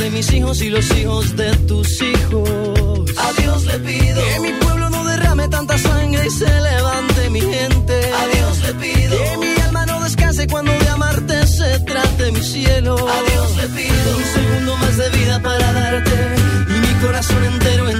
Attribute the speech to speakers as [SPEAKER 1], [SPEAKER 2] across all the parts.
[SPEAKER 1] de mis hijos y los hijos de tus hijos. A Dios le pido que mi pueblo no derrame tanta sangre y se levante mi gente. A Dios le pido que mi alma no descanse cuando de amarte se trate mi cielo. A Dios le pido un segundo más de vida para darte y mi corazón entero entregarte.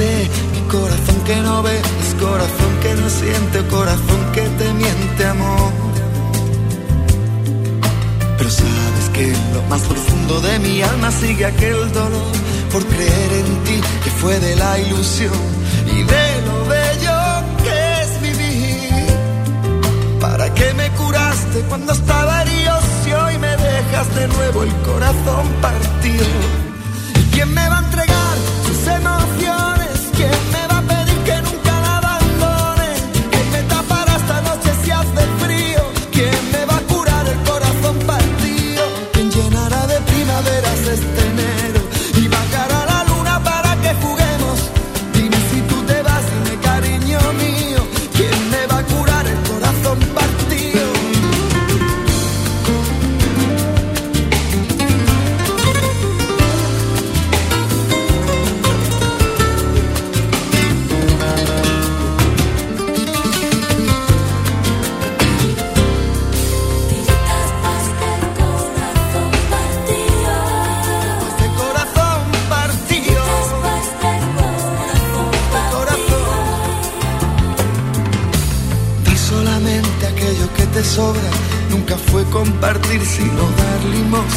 [SPEAKER 2] Mi corazón que no ve es corazón que no siente, corazón que te miente, amor. Pero sabes que en lo más profundo de mi alma sigue aquel dolor por creer en ti que fue de la ilusión y de lo bello que es vivir. ¿Para qué me curaste cuando estaba herido si hoy me dejas de nuevo el corazón partido? ¿Y quién me va a entregar sus emociones? que me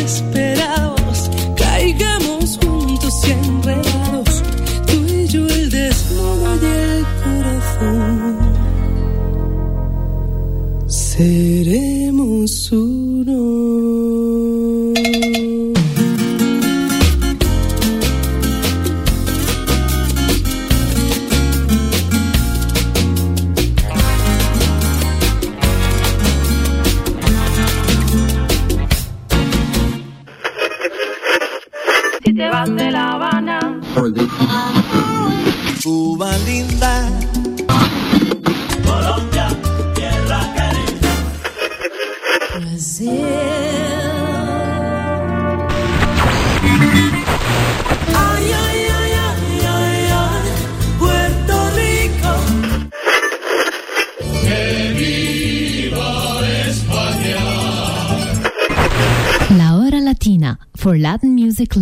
[SPEAKER 3] despair.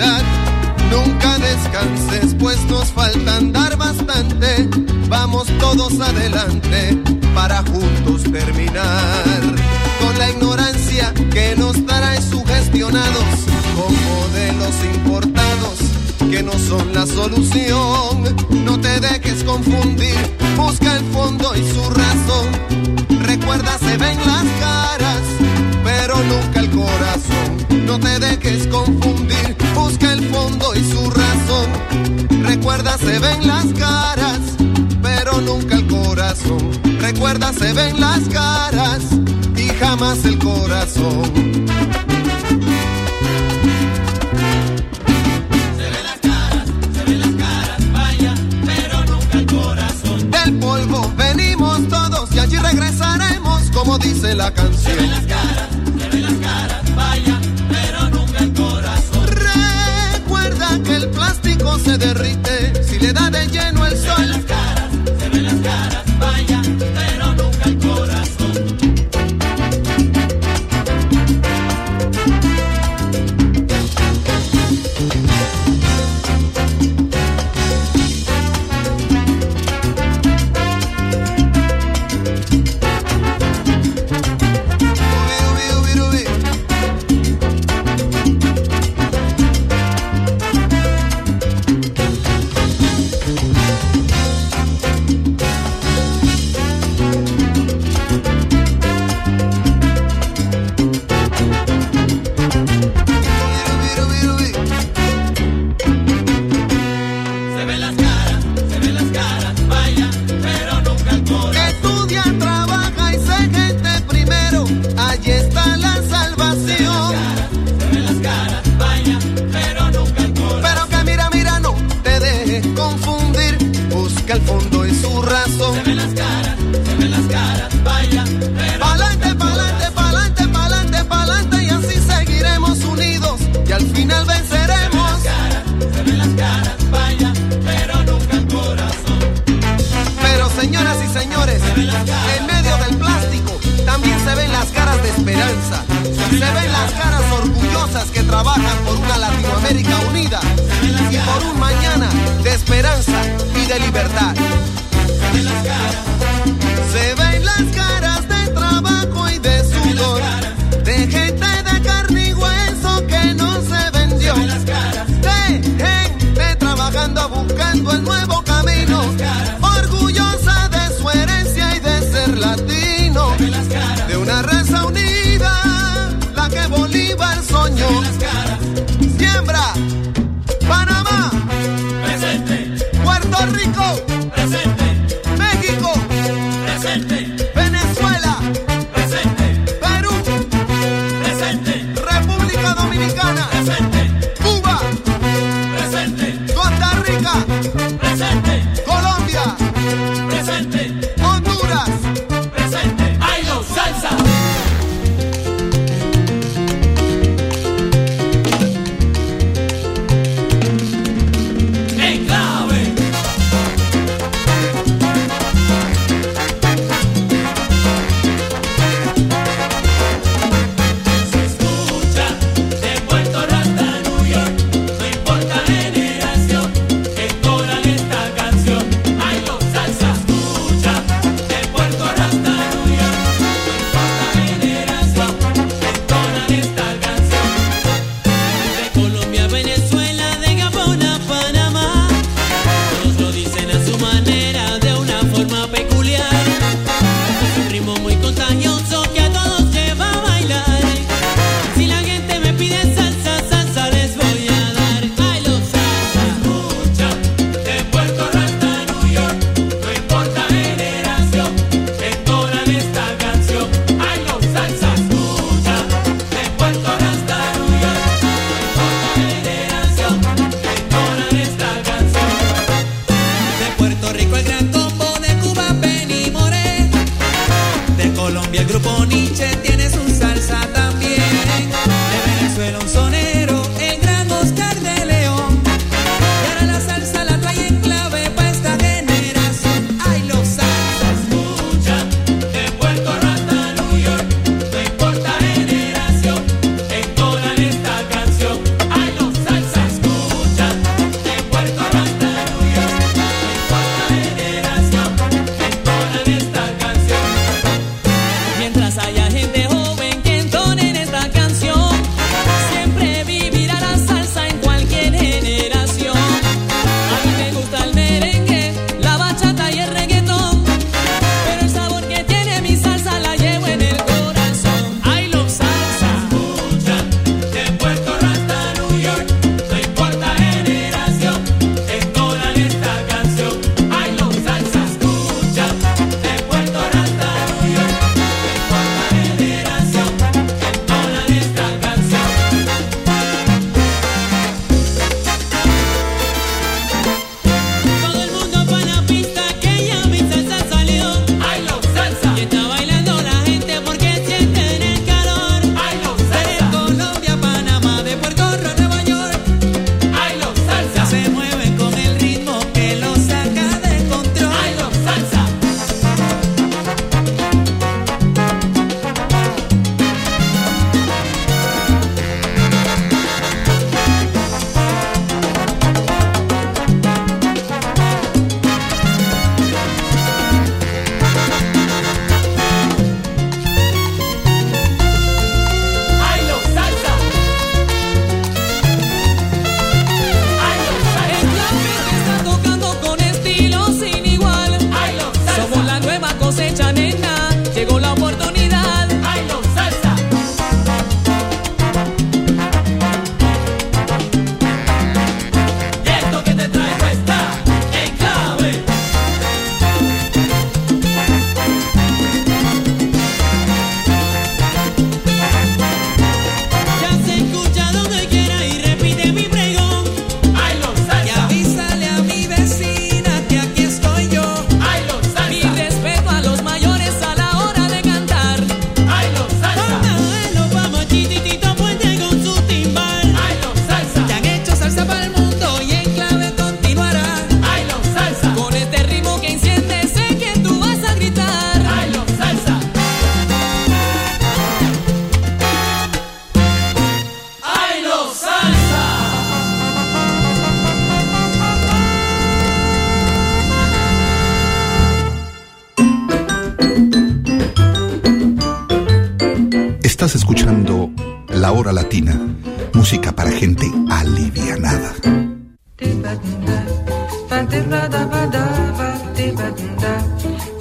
[SPEAKER 4] Nunca descanses, pues nos falta andar bastante. Vamos todos adelante para juntos terminar con la ignorancia que nos trae sugestionados con modelos importados que no son la solución. No te dejes confundir, busca el fondo y su razón. Recuerda, se ven las caras, pero nunca el corazón. No te dejes confundir, busca el fondo y su razón. Recuerda, se ven las caras, pero nunca el corazón. Recuerda, se ven las caras y jamás el corazón. Del polvo venimos todos y allí regresaremos, como dice la canción. Se ven las caras, se ven las caras, vaya, se derrite de libertad. Se ven las caras de trabajo y de sudor, de gente de carne y hueso que no se vendió, de gente trabajando buscando el nuevo camino, orgullosa de su herencia y de ser latino, de una raza unida, la que Bolívar soñó.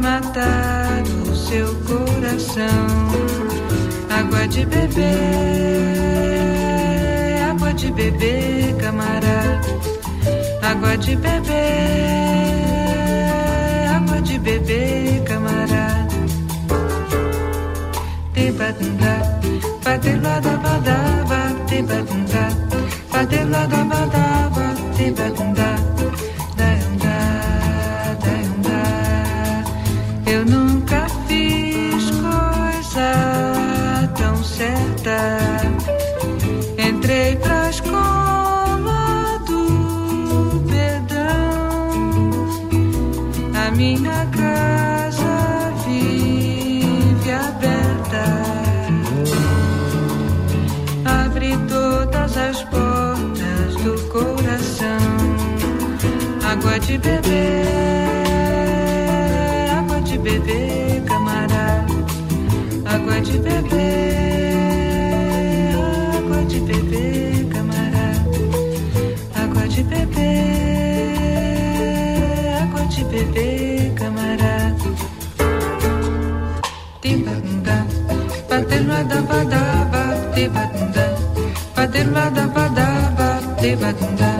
[SPEAKER 5] matar o seu coração. Água de beber, água de beber, camarada. Água de beber, água de beber, camarada. Te batunda, bate lá tibagunda, fadela da madaba, tibagunda. de bebê, água de bebê, camarada. Água de bebê, água de bebê, camarada. Água de bebê, água de bebê, camará. Timbanda, paterna da badaba, tibanda. Paterna da badaba, tibanda.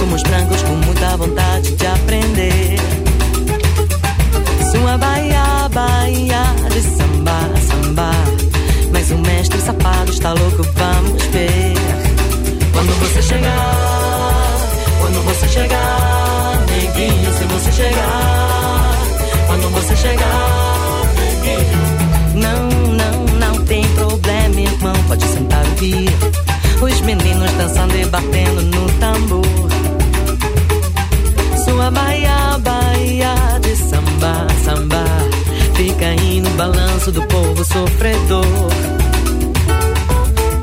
[SPEAKER 1] Somos brancos com muita vontade de aprender. Sua Bahia, Bahia de samba, samba. Mas o mestre safado está louco, vamos ver.
[SPEAKER 6] Quando você chegar, quando você chegar, neguinho, se você chegar, quando você chegar, neguinho.
[SPEAKER 1] Não, não, não tem problema, irmão. Pode sentar o dia. Os meninos dançando e batendo no tambor. Sua Bahia, Bahia de samba, samba. Fica aí no balanço do povo sofredor.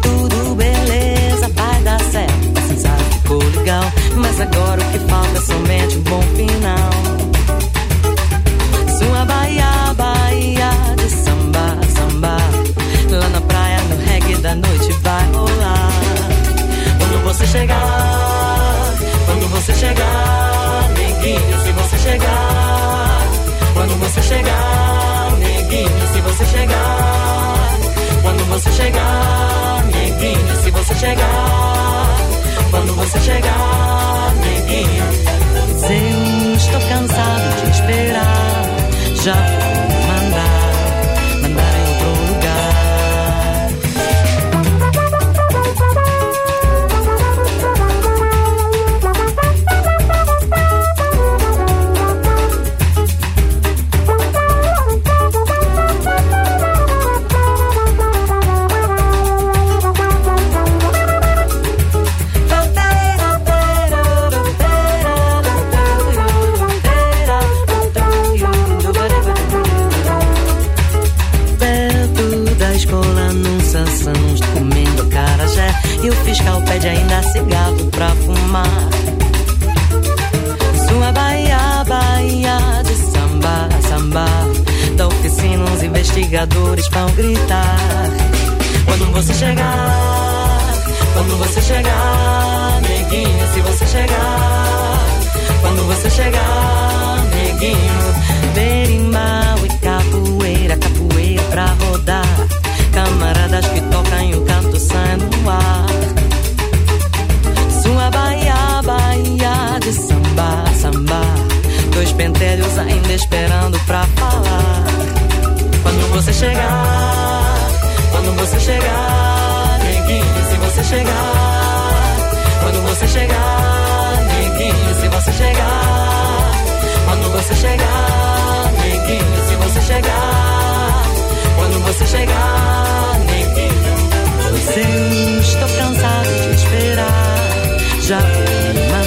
[SPEAKER 1] Tudo beleza, vai dar certo. Sensato, ficou legal. Mas agora o que falta é somente um bom final. Sua Bahia, Bahia de samba, samba. Lá na praia, no reggae da noite vai rolar.
[SPEAKER 6] Quando você chegar, quando você chegar, neguinho, se você chegar. Quando você chegar, neguinho, se você chegar.
[SPEAKER 1] Quando você chegar, neguinho, se você chegar. Quando você chegar, neguinho. Eu estou cansado de esperar. Já fui pede ainda cigarro pra fumar. Sua Bahia, Bahia de samba, samba. Da oficina os investigadores vão gritar. Quando você chegar, quando você chegar, neguinho, se você chegar, quando você chegar, neguinho, berimbau e capoeira, capoeira pra rodar. Camaradas que tocam e o canto sai no ar. Dois pentelhos ainda esperando pra falar. Quando você chegar, quando você chegar, neguinho, se você chegar. Quando você chegar, neguinho, se você chegar. Quando você chegar, neguinho, se você chegar. Quando você chegar, neguinho. Sei, estou cansado de esperar. Já vou me